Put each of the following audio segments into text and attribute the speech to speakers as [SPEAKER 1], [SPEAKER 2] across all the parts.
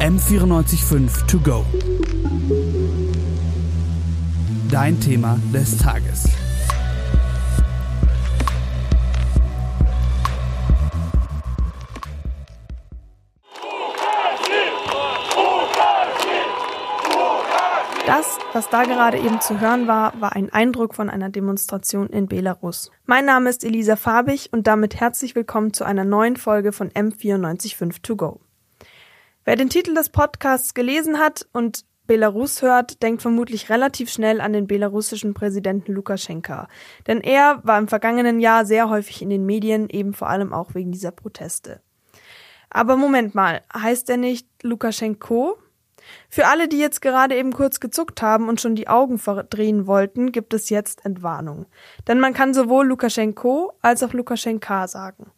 [SPEAKER 1] M945 To Go. Dein Thema des Tages.
[SPEAKER 2] Das, was da gerade eben zu hören war, war ein Eindruck von einer Demonstration in Belarus. Mein Name ist Elisa Farbig und damit herzlich willkommen zu einer neuen Folge von M945 To Go. Wer den Titel des Podcasts gelesen hat und Belarus hört, denkt vermutlich relativ schnell an den belarussischen Präsidenten Lukaschenka. Denn er war im vergangenen Jahr sehr häufig in den Medien, eben vor allem auch wegen dieser Proteste. Aber Moment mal, heißt er nicht Lukaschenko? Für alle, die jetzt gerade eben kurz gezuckt haben und schon die Augen verdrehen wollten, gibt es jetzt Entwarnung. Denn man kann sowohl Lukaschenko als auch Lukaschenka sagen.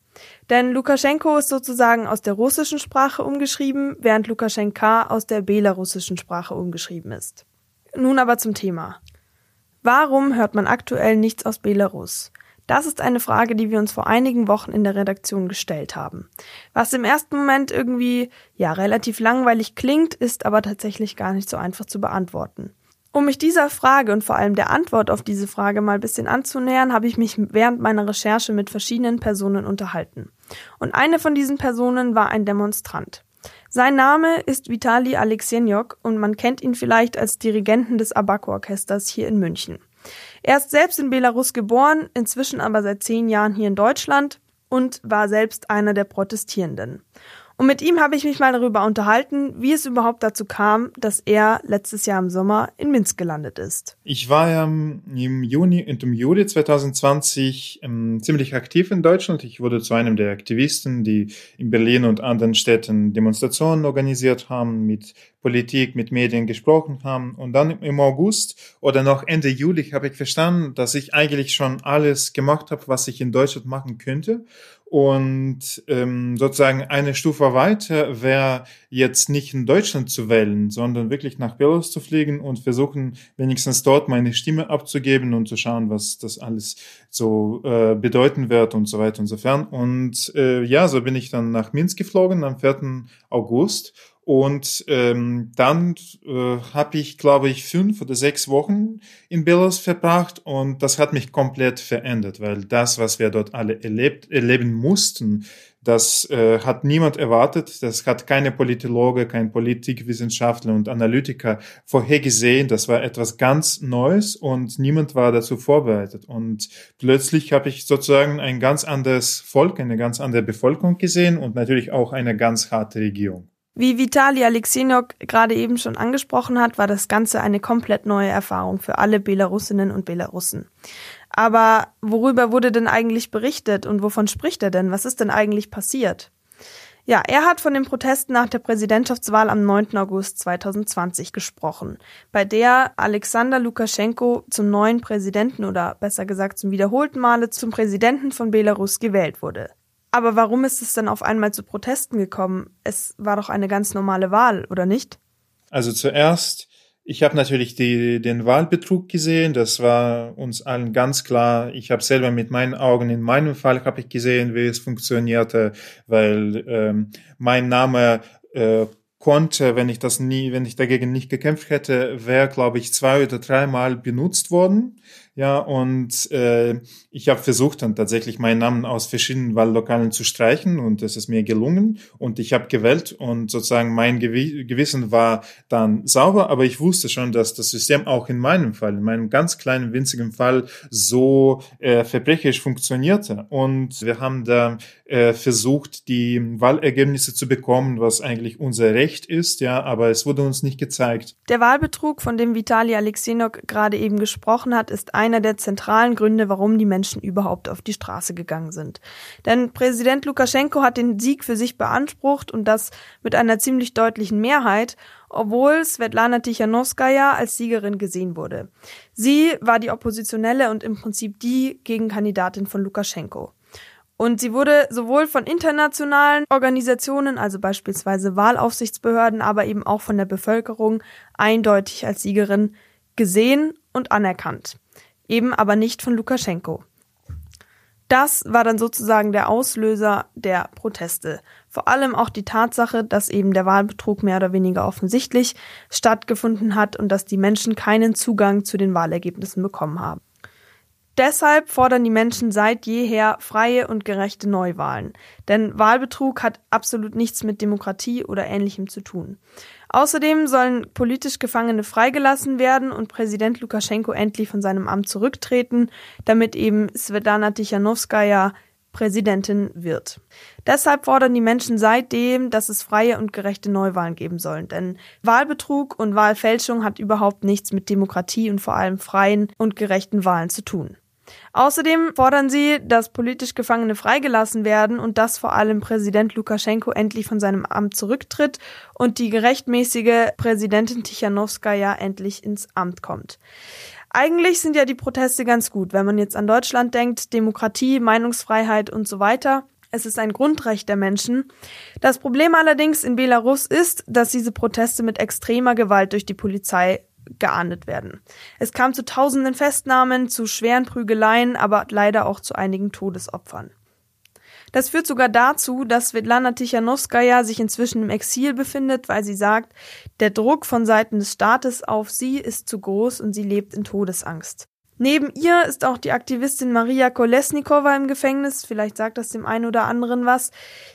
[SPEAKER 2] Denn Lukaschenko ist sozusagen aus der russischen Sprache umgeschrieben, während Lukaschenka aus der belarussischen Sprache umgeschrieben ist. Nun aber zum Thema. Warum hört man aktuell nichts aus Belarus? Das ist eine Frage, die wir uns vor einigen Wochen in der Redaktion gestellt haben. Was im ersten Moment irgendwie, ja, relativ langweilig klingt, ist aber tatsächlich gar nicht so einfach zu beantworten. Um mich dieser Frage und vor allem der Antwort auf diese Frage mal ein bisschen anzunähern, habe ich mich während meiner Recherche mit verschiedenen Personen unterhalten. Und eine von diesen Personen war ein Demonstrant. Sein Name ist Vitali Alexenjok und man kennt ihn vielleicht als Dirigenten des Abaco-Orchesters hier in München. Er ist selbst in Belarus geboren, inzwischen aber seit zehn Jahren hier in Deutschland und war selbst einer der Protestierenden. Und mit ihm habe ich mich mal darüber unterhalten, wie es überhaupt dazu kam, dass er letztes Jahr im Sommer in Minsk gelandet ist.
[SPEAKER 3] Ich war ja im Juni und im Juli 2020 ähm, ziemlich aktiv in Deutschland. Ich wurde zu einem der Aktivisten, die in Berlin und anderen Städten Demonstrationen organisiert haben, mit Politik, mit Medien gesprochen haben. Und dann im August oder noch Ende Juli habe ich verstanden, dass ich eigentlich schon alles gemacht habe, was ich in Deutschland machen könnte. Und ähm, sozusagen eine Stufe weiter wäre jetzt nicht in Deutschland zu wählen, sondern wirklich nach Belarus zu fliegen und versuchen, wenigstens dort meine Stimme abzugeben und zu schauen, was das alles so äh, bedeuten wird und so weiter und so fern. Und äh, ja, so bin ich dann nach Minsk geflogen am 4. August und ähm, dann äh, habe ich, glaube ich, fünf oder sechs Wochen in Belarus verbracht und das hat mich komplett verändert, weil das, was wir dort alle erlebt, erleben mussten, das äh, hat niemand erwartet. Das hat keine Politologe, kein Politikwissenschaftler und Analytiker vorhergesehen. Das war etwas ganz Neues und niemand war dazu vorbereitet. Und plötzlich habe ich sozusagen ein ganz anderes Volk, eine ganz andere Bevölkerung gesehen und natürlich auch eine ganz harte Regierung.
[SPEAKER 2] Wie Vitali Alexinok gerade eben schon angesprochen hat, war das Ganze eine komplett neue Erfahrung für alle Belarusinnen und Belarussen. Aber worüber wurde denn eigentlich berichtet und wovon spricht er denn? Was ist denn eigentlich passiert? Ja, er hat von den Protesten nach der Präsidentschaftswahl am 9. August 2020 gesprochen, bei der Alexander Lukaschenko zum neuen Präsidenten oder besser gesagt zum wiederholten Male zum Präsidenten von Belarus gewählt wurde. Aber warum ist es dann auf einmal zu Protesten gekommen? Es war doch eine ganz normale Wahl, oder nicht?
[SPEAKER 3] Also zuerst, ich habe natürlich die, den Wahlbetrug gesehen. Das war uns allen ganz klar. Ich habe selber mit meinen Augen, in meinem Fall habe ich gesehen, wie es funktionierte, weil ähm, mein Name äh, konnte, wenn ich das nie, wenn ich dagegen nicht gekämpft hätte, wäre, glaube ich, zwei oder dreimal benutzt worden. Ja, und äh, ich habe versucht dann tatsächlich meinen Namen aus verschiedenen Wahllokalen zu streichen und es ist mir gelungen und ich habe gewählt und sozusagen mein Gew Gewissen war dann sauber, aber ich wusste schon, dass das System auch in meinem Fall, in meinem ganz kleinen winzigen Fall so äh, verbrecherisch funktionierte und wir haben da äh, versucht, die Wahlergebnisse zu bekommen, was eigentlich unser Recht ist, ja, aber es wurde uns nicht gezeigt.
[SPEAKER 2] Der Wahlbetrug, von dem Vitali Alexinok gerade eben gesprochen hat, ist einer der zentralen Gründe, warum die Menschen überhaupt auf die Straße gegangen sind. Denn Präsident Lukaschenko hat den Sieg für sich beansprucht und das mit einer ziemlich deutlichen Mehrheit, obwohl Svetlana Tichanowskaja als Siegerin gesehen wurde. Sie war die Oppositionelle und im Prinzip die Gegenkandidatin von Lukaschenko. Und sie wurde sowohl von internationalen Organisationen, also beispielsweise Wahlaufsichtsbehörden, aber eben auch von der Bevölkerung eindeutig als Siegerin gesehen und anerkannt eben aber nicht von Lukaschenko. Das war dann sozusagen der Auslöser der Proteste. Vor allem auch die Tatsache, dass eben der Wahlbetrug mehr oder weniger offensichtlich stattgefunden hat und dass die Menschen keinen Zugang zu den Wahlergebnissen bekommen haben. Deshalb fordern die Menschen seit jeher freie und gerechte Neuwahlen. Denn Wahlbetrug hat absolut nichts mit Demokratie oder Ähnlichem zu tun. Außerdem sollen politisch Gefangene freigelassen werden und Präsident Lukaschenko endlich von seinem Amt zurücktreten, damit eben Svetlana Tichanowskaja Präsidentin wird. Deshalb fordern die Menschen seitdem, dass es freie und gerechte Neuwahlen geben sollen. Denn Wahlbetrug und Wahlfälschung hat überhaupt nichts mit Demokratie und vor allem freien und gerechten Wahlen zu tun. Außerdem fordern sie, dass politisch Gefangene freigelassen werden und dass vor allem Präsident Lukaschenko endlich von seinem Amt zurücktritt und die gerechtmäßige Präsidentin Tichanowskaja endlich ins Amt kommt. Eigentlich sind ja die Proteste ganz gut, wenn man jetzt an Deutschland denkt, Demokratie, Meinungsfreiheit und so weiter. Es ist ein Grundrecht der Menschen. Das Problem allerdings in Belarus ist, dass diese Proteste mit extremer Gewalt durch die Polizei geahndet werden. Es kam zu tausenden Festnahmen, zu schweren Prügeleien, aber leider auch zu einigen Todesopfern. Das führt sogar dazu, dass Svetlana Tichanowskaja sich inzwischen im Exil befindet, weil sie sagt, der Druck von Seiten des Staates auf sie ist zu groß und sie lebt in Todesangst. Neben ihr ist auch die Aktivistin Maria Kolesnikova im Gefängnis, vielleicht sagt das dem einen oder anderen was.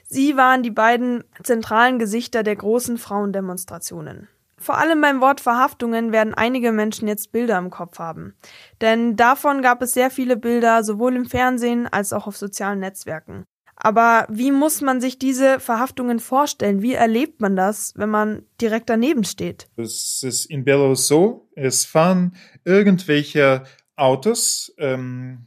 [SPEAKER 2] Sie waren die beiden zentralen Gesichter der großen Frauendemonstrationen. Vor allem beim Wort Verhaftungen werden einige Menschen jetzt Bilder im Kopf haben. Denn davon gab es sehr viele Bilder, sowohl im Fernsehen als auch auf sozialen Netzwerken. Aber wie muss man sich diese Verhaftungen vorstellen? Wie erlebt man das, wenn man direkt daneben steht?
[SPEAKER 3] Es ist in Belarus so, es fahren irgendwelche Autos, ähm,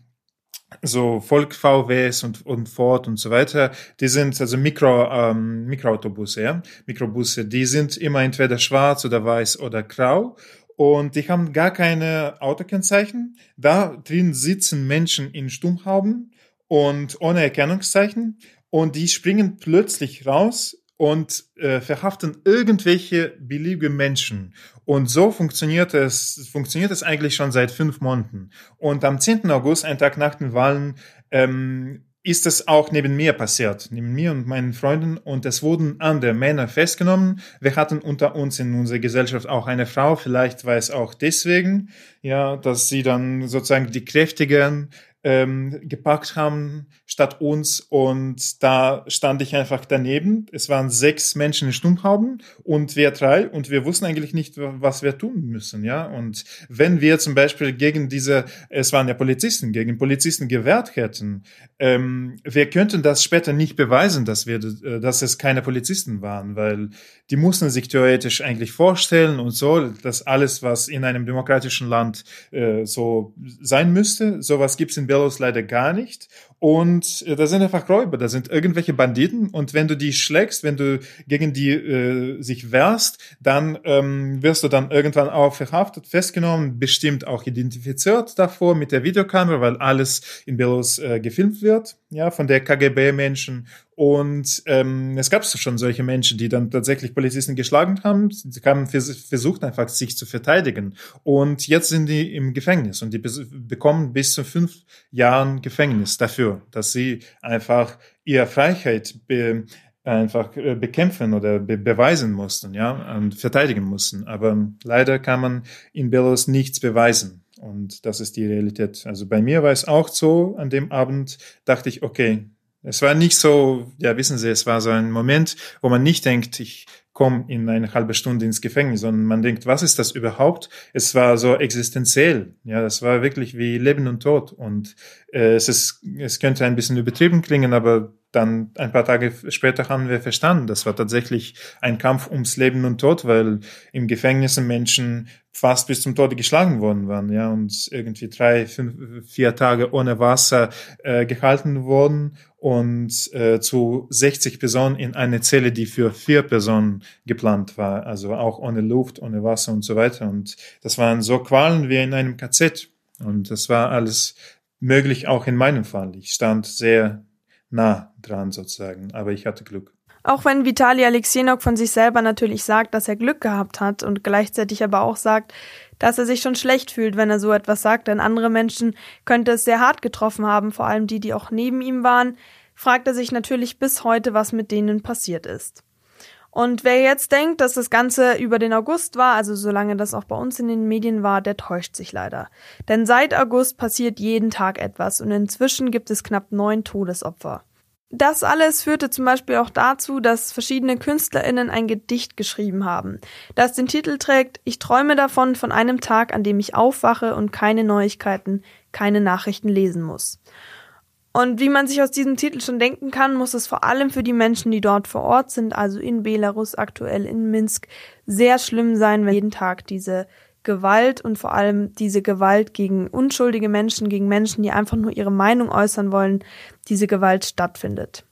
[SPEAKER 3] so Volk VWs und, und Ford und so weiter, die sind also Mikro, ähm, Mikroautobusse, ja, Mikrobusse, die sind immer entweder schwarz oder weiß oder grau und die haben gar keine Autokennzeichen. Da drin sitzen Menschen in Stummhauben und ohne Erkennungszeichen und die springen plötzlich raus und äh, verhaften irgendwelche beliebige Menschen. Und so funktioniert es, funktioniert es eigentlich schon seit fünf Monaten. Und am 10. August, einen Tag nach den Wahlen, ähm, ist es auch neben mir passiert, neben mir und meinen Freunden. Und es wurden andere Männer festgenommen. Wir hatten unter uns in unserer Gesellschaft auch eine Frau. Vielleicht war es auch deswegen, ja, dass sie dann sozusagen die kräftigen ähm, gepackt haben statt uns und da stand ich einfach daneben. Es waren sechs Menschen in Stummhauben und wir drei und wir wussten eigentlich nicht, was wir tun müssen, ja. Und wenn wir zum Beispiel gegen diese, es waren ja Polizisten, gegen Polizisten gewehrt hätten, ähm, wir könnten das später nicht beweisen, dass wir, äh, dass es keine Polizisten waren, weil die mussten sich theoretisch eigentlich vorstellen und so, dass alles, was in einem demokratischen Land äh, so sein müsste, sowas gibt's in Belarus leider gar nicht. Und äh, da sind einfach Räuber, da sind irgendwelche Banditen und wenn du die schlägst, wenn du gegen die äh, sich wehrst, dann ähm, wirst du dann irgendwann auch verhaftet, festgenommen, bestimmt auch identifiziert davor mit der Videokamera, weil alles in Belarus äh, gefilmt wird, ja, von der KGB-Menschen und ähm, es gab schon solche Menschen, die dann tatsächlich Polizisten geschlagen haben. Sie haben versucht einfach, sich zu verteidigen. Und jetzt sind die im Gefängnis und die bekommen bis zu fünf Jahren Gefängnis dafür, dass sie einfach ihre Freiheit be einfach äh, bekämpfen oder be beweisen mussten, ja, und verteidigen mussten. Aber leider kann man in Belarus nichts beweisen. Und das ist die Realität. Also bei mir war es auch so, an dem Abend dachte ich, okay, es war nicht so, ja, wissen Sie, es war so ein Moment, wo man nicht denkt, ich komme in eine halbe Stunde ins Gefängnis, sondern man denkt, was ist das überhaupt? Es war so existenziell, ja, das war wirklich wie Leben und Tod. Und äh, es ist, es könnte ein bisschen übertrieben klingen, aber dann ein paar Tage später haben wir verstanden, das war tatsächlich ein Kampf ums Leben und Tod, weil im Gefängnis Menschen fast bis zum Tode geschlagen worden waren, ja, und irgendwie drei, fünf, vier Tage ohne Wasser äh, gehalten wurden und äh, zu 60 Personen in eine Zelle, die für vier Personen geplant war, also auch ohne Luft, ohne Wasser und so weiter. Und das waren so Qualen wie in einem KZ. Und das war alles möglich auch in meinem Fall. Ich stand sehr nah dran sozusagen. Aber ich hatte Glück.
[SPEAKER 2] Auch wenn Vitali Alexenok von sich selber natürlich sagt, dass er Glück gehabt hat und gleichzeitig aber auch sagt, dass er sich schon schlecht fühlt, wenn er so etwas sagt, denn andere Menschen könnte es sehr hart getroffen haben, vor allem die, die auch neben ihm waren, fragt er sich natürlich bis heute, was mit denen passiert ist. Und wer jetzt denkt, dass das Ganze über den August war, also solange das auch bei uns in den Medien war, der täuscht sich leider. Denn seit August passiert jeden Tag etwas und inzwischen gibt es knapp neun Todesopfer. Das alles führte zum Beispiel auch dazu, dass verschiedene KünstlerInnen ein Gedicht geschrieben haben, das den Titel trägt Ich träume davon von einem Tag, an dem ich aufwache und keine Neuigkeiten, keine Nachrichten lesen muss. Und wie man sich aus diesem Titel schon denken kann, muss es vor allem für die Menschen, die dort vor Ort sind, also in Belarus aktuell in Minsk, sehr schlimm sein, wenn jeden Tag diese Gewalt und vor allem diese Gewalt gegen unschuldige Menschen, gegen Menschen, die einfach nur ihre Meinung äußern wollen, diese Gewalt stattfindet.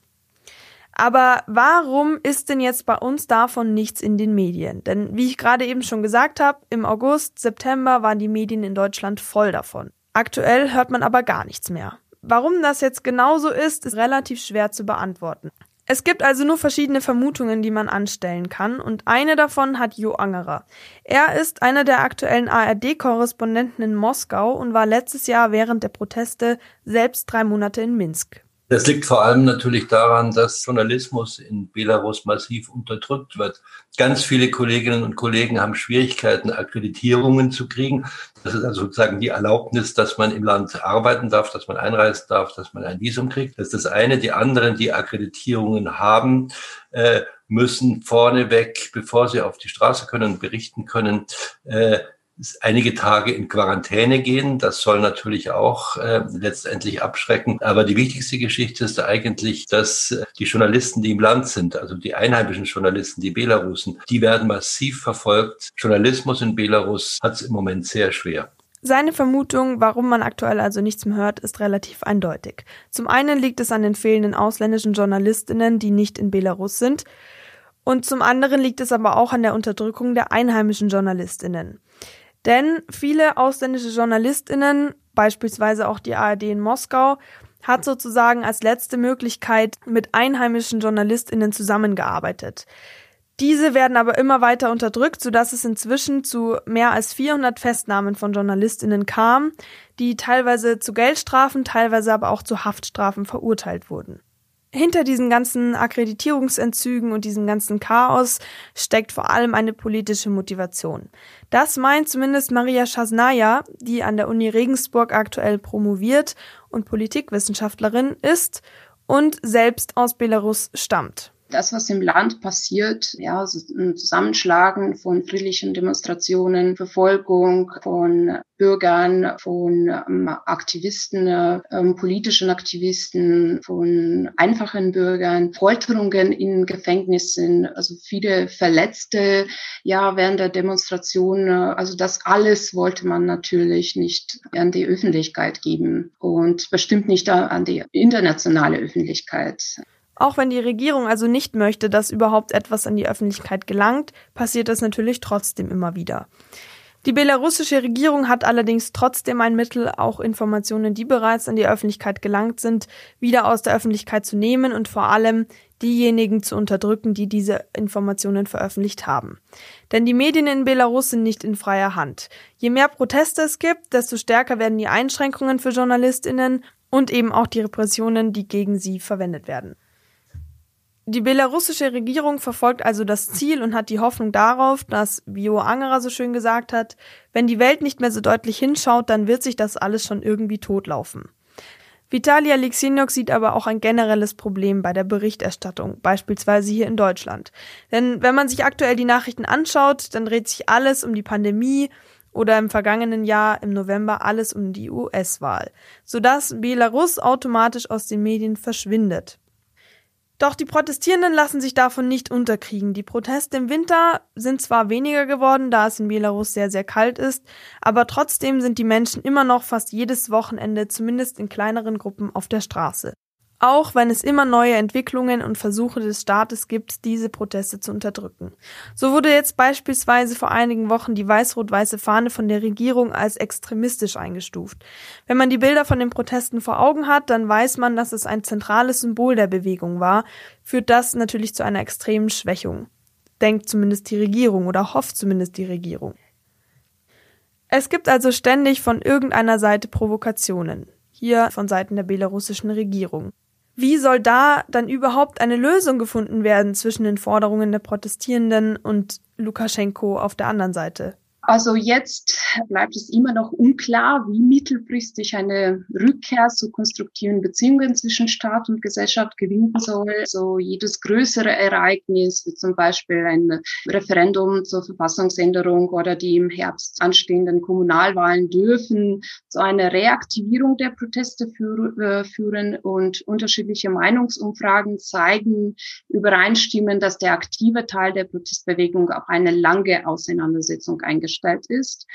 [SPEAKER 2] Aber warum ist denn jetzt bei uns davon nichts in den Medien? Denn wie ich gerade eben schon gesagt habe, im August, September waren die Medien in Deutschland voll davon. Aktuell hört man aber gar nichts mehr. Warum das jetzt genauso ist, ist relativ schwer zu beantworten. Es gibt also nur verschiedene Vermutungen, die man anstellen kann, und eine davon hat Jo Angerer. Er ist einer der aktuellen ARD-Korrespondenten in Moskau und war letztes Jahr während der Proteste selbst drei Monate in Minsk.
[SPEAKER 4] Das liegt vor allem natürlich daran, dass Journalismus in Belarus massiv unterdrückt wird. Ganz viele Kolleginnen und Kollegen haben Schwierigkeiten, Akkreditierungen zu kriegen. Das ist also sozusagen die Erlaubnis, dass man im Land arbeiten darf, dass man einreisen darf, dass man ein Visum kriegt. Das ist das eine. Die anderen, die Akkreditierungen haben, äh, müssen vorneweg, bevor sie auf die Straße können und berichten können, äh, einige Tage in Quarantäne gehen. Das soll natürlich auch äh, letztendlich abschrecken. Aber die wichtigste Geschichte ist eigentlich, dass äh, die Journalisten, die im Land sind, also die einheimischen Journalisten, die Belarusen, die werden massiv verfolgt. Journalismus in Belarus hat es im Moment sehr schwer.
[SPEAKER 2] Seine Vermutung, warum man aktuell also nichts mehr hört, ist relativ eindeutig. Zum einen liegt es an den fehlenden ausländischen Journalistinnen, die nicht in Belarus sind. Und zum anderen liegt es aber auch an der Unterdrückung der einheimischen Journalistinnen. Denn viele ausländische JournalistInnen, beispielsweise auch die ARD in Moskau, hat sozusagen als letzte Möglichkeit mit einheimischen JournalistInnen zusammengearbeitet. Diese werden aber immer weiter unterdrückt, sodass es inzwischen zu mehr als 400 Festnahmen von JournalistInnen kam, die teilweise zu Geldstrafen, teilweise aber auch zu Haftstrafen verurteilt wurden hinter diesen ganzen Akkreditierungsentzügen und diesem ganzen Chaos steckt vor allem eine politische Motivation. Das meint zumindest Maria Schasnaya, die an der Uni Regensburg aktuell promoviert und Politikwissenschaftlerin ist und selbst aus Belarus stammt
[SPEAKER 5] das, was im Land passiert, ja, ein Zusammenschlagen von friedlichen Demonstrationen, Verfolgung von Bürgern, von ähm, Aktivisten, ähm, politischen Aktivisten, von einfachen Bürgern, Folterungen in Gefängnissen, also viele Verletzte, ja, während der Demonstration. Also das alles wollte man natürlich nicht an die Öffentlichkeit geben und bestimmt nicht an die internationale Öffentlichkeit.
[SPEAKER 2] Auch wenn die Regierung also nicht möchte, dass überhaupt etwas an die Öffentlichkeit gelangt, passiert das natürlich trotzdem immer wieder. Die belarussische Regierung hat allerdings trotzdem ein Mittel, auch Informationen, die bereits an die Öffentlichkeit gelangt sind, wieder aus der Öffentlichkeit zu nehmen und vor allem diejenigen zu unterdrücken, die diese Informationen veröffentlicht haben. Denn die Medien in Belarus sind nicht in freier Hand. Je mehr Proteste es gibt, desto stärker werden die Einschränkungen für Journalistinnen und eben auch die Repressionen, die gegen sie verwendet werden. Die belarussische Regierung verfolgt also das Ziel und hat die Hoffnung darauf, dass, wie Jo Angerer so schön gesagt hat, wenn die Welt nicht mehr so deutlich hinschaut, dann wird sich das alles schon irgendwie totlaufen. Vitali Alexinok sieht aber auch ein generelles Problem bei der Berichterstattung, beispielsweise hier in Deutschland. Denn wenn man sich aktuell die Nachrichten anschaut, dann dreht sich alles um die Pandemie oder im vergangenen Jahr im November alles um die US-Wahl, sodass Belarus automatisch aus den Medien verschwindet. Doch die Protestierenden lassen sich davon nicht unterkriegen. Die Proteste im Winter sind zwar weniger geworden, da es in Belarus sehr, sehr kalt ist, aber trotzdem sind die Menschen immer noch fast jedes Wochenende, zumindest in kleineren Gruppen, auf der Straße. Auch wenn es immer neue Entwicklungen und Versuche des Staates gibt, diese Proteste zu unterdrücken. So wurde jetzt beispielsweise vor einigen Wochen die weiß-rot-weiße Fahne von der Regierung als extremistisch eingestuft. Wenn man die Bilder von den Protesten vor Augen hat, dann weiß man, dass es ein zentrales Symbol der Bewegung war, führt das natürlich zu einer extremen Schwächung. Denkt zumindest die Regierung oder hofft zumindest die Regierung. Es gibt also ständig von irgendeiner Seite Provokationen. Hier von Seiten der belarussischen Regierung. Wie soll da dann überhaupt eine Lösung gefunden werden zwischen den Forderungen der Protestierenden und Lukaschenko auf der anderen Seite?
[SPEAKER 5] Also jetzt bleibt es immer noch unklar, wie mittelfristig eine Rückkehr zu konstruktiven Beziehungen zwischen Staat und Gesellschaft gewinnen soll. So jedes größere Ereignis, wie zum Beispiel ein Referendum zur Verfassungsänderung oder die im Herbst anstehenden Kommunalwahlen dürfen zu einer Reaktivierung der Proteste äh, führen und unterschiedliche Meinungsumfragen zeigen, übereinstimmen, dass der aktive Teil der Protestbewegung auf eine lange Auseinandersetzung eingestellt gestellt ist.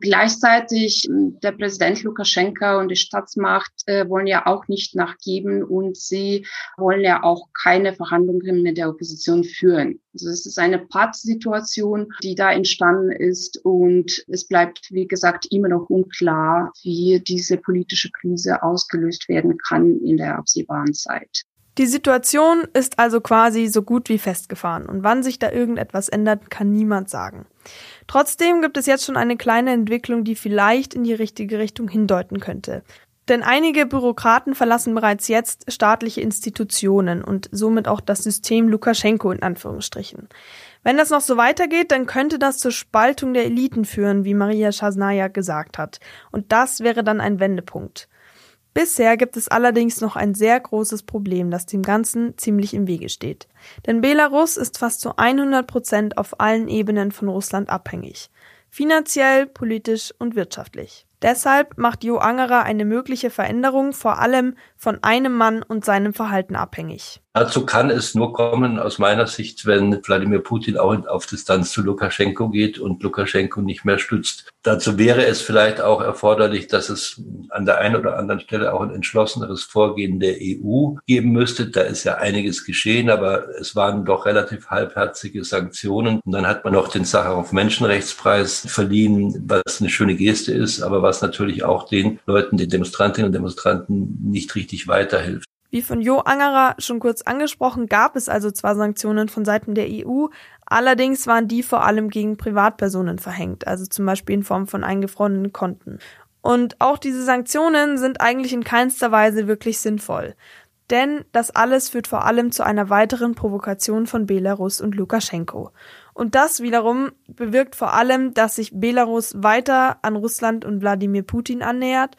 [SPEAKER 5] Gleichzeitig hm, der Präsident Lukaschenka und die Staatsmacht äh, wollen ja auch nicht nachgeben und sie wollen ja auch keine Verhandlungen mit der Opposition führen. Also es ist eine Pattsituation, die da entstanden ist und es bleibt, wie gesagt, immer noch unklar, wie diese politische Krise ausgelöst werden kann in der absehbaren Zeit.
[SPEAKER 2] Die Situation ist also quasi so gut wie festgefahren und wann sich da irgendetwas ändert, kann niemand sagen. Trotzdem gibt es jetzt schon eine kleine Entwicklung, die vielleicht in die richtige Richtung hindeuten könnte. Denn einige Bürokraten verlassen bereits jetzt staatliche Institutionen und somit auch das System Lukaschenko in Anführungsstrichen. Wenn das noch so weitergeht, dann könnte das zur Spaltung der Eliten führen, wie Maria Schasnaya gesagt hat. Und das wäre dann ein Wendepunkt. Bisher gibt es allerdings noch ein sehr großes Problem, das dem Ganzen ziemlich im Wege steht. Denn Belarus ist fast zu 100 Prozent auf allen Ebenen von Russland abhängig. Finanziell, politisch und wirtschaftlich. Deshalb macht Jo Angerer eine mögliche Veränderung vor allem von einem Mann und seinem Verhalten abhängig.
[SPEAKER 4] Dazu kann es nur kommen, aus meiner Sicht, wenn Wladimir Putin auch auf Distanz zu Lukaschenko geht und Lukaschenko nicht mehr stützt. Dazu wäre es vielleicht auch erforderlich, dass es an der einen oder anderen Stelle auch ein entschlosseneres Vorgehen der EU geben müsste. Da ist ja einiges geschehen, aber es waren doch relativ halbherzige Sanktionen. Und dann hat man noch den Sacharow Menschenrechtspreis verliehen, was eine schöne Geste ist, aber was natürlich auch den Leuten, den Demonstrantinnen und Demonstranten nicht richtig weiterhilft.
[SPEAKER 2] Wie von Jo Angerer schon kurz angesprochen, gab es also zwar Sanktionen von Seiten der EU, allerdings waren die vor allem gegen Privatpersonen verhängt, also zum Beispiel in Form von eingefrorenen Konten. Und auch diese Sanktionen sind eigentlich in keinster Weise wirklich sinnvoll. Denn das alles führt vor allem zu einer weiteren Provokation von Belarus und Lukaschenko. Und das wiederum bewirkt vor allem, dass sich Belarus weiter an Russland und Wladimir Putin annähert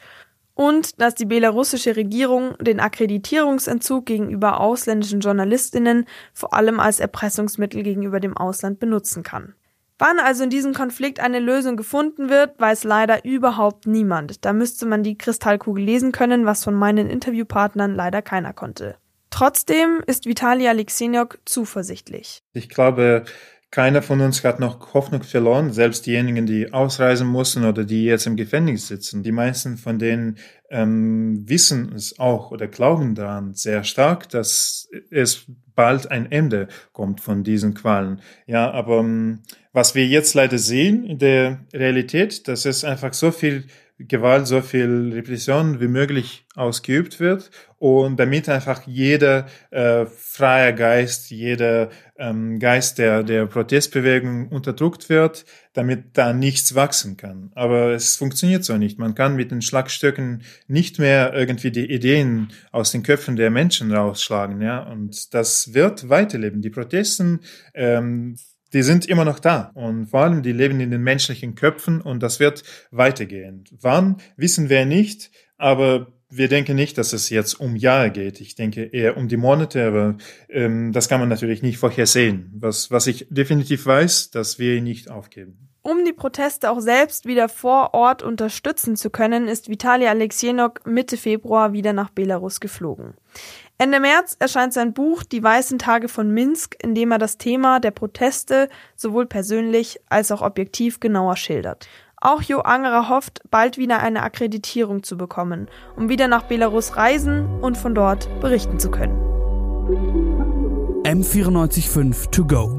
[SPEAKER 2] und dass die belarussische Regierung den Akkreditierungsentzug gegenüber ausländischen Journalistinnen vor allem als Erpressungsmittel gegenüber dem Ausland benutzen kann. Wann also in diesem Konflikt eine Lösung gefunden wird, weiß leider überhaupt niemand. Da müsste man die Kristallkugel lesen können, was von meinen Interviewpartnern leider keiner konnte. Trotzdem ist Vitali Alexeniok zuversichtlich.
[SPEAKER 3] Ich glaube, keiner von uns hat noch Hoffnung verloren, selbst diejenigen, die ausreisen mussten oder die jetzt im Gefängnis sitzen. Die meisten von denen ähm, wissen es auch oder glauben daran sehr stark, dass es bald ein Ende kommt von diesen Qualen. Ja, aber ähm, was wir jetzt leider sehen in der Realität, dass es einfach so viel Gewalt, so viel Repression wie möglich ausgeübt wird und damit einfach jeder äh, freie Geist, jeder ähm, Geist der, der Protestbewegung unterdrückt wird, damit da nichts wachsen kann. Aber es funktioniert so nicht. Man kann mit den Schlagstöcken nicht mehr irgendwie die Ideen aus den Köpfen der Menschen rausschlagen, ja. Und das wird weiterleben. Die Protesten ähm, die sind immer noch da und vor allem die leben in den menschlichen Köpfen und das wird weitergehen. Wann wissen wir nicht, aber wir denken nicht, dass es jetzt um Jahre geht. Ich denke eher um die Monate, aber ähm, das kann man natürlich nicht vorhersehen. Was, was ich definitiv weiß, dass wir nicht aufgeben.
[SPEAKER 2] Um die Proteste auch selbst wieder vor Ort unterstützen zu können, ist Vitali Alexienok Mitte Februar wieder nach Belarus geflogen. Ende März erscheint sein Buch Die weißen Tage von Minsk, in dem er das Thema der Proteste sowohl persönlich als auch objektiv genauer schildert. Auch Jo Angerer hofft, bald wieder eine Akkreditierung zu bekommen, um wieder nach Belarus reisen und von dort berichten zu können.
[SPEAKER 1] M945 to go.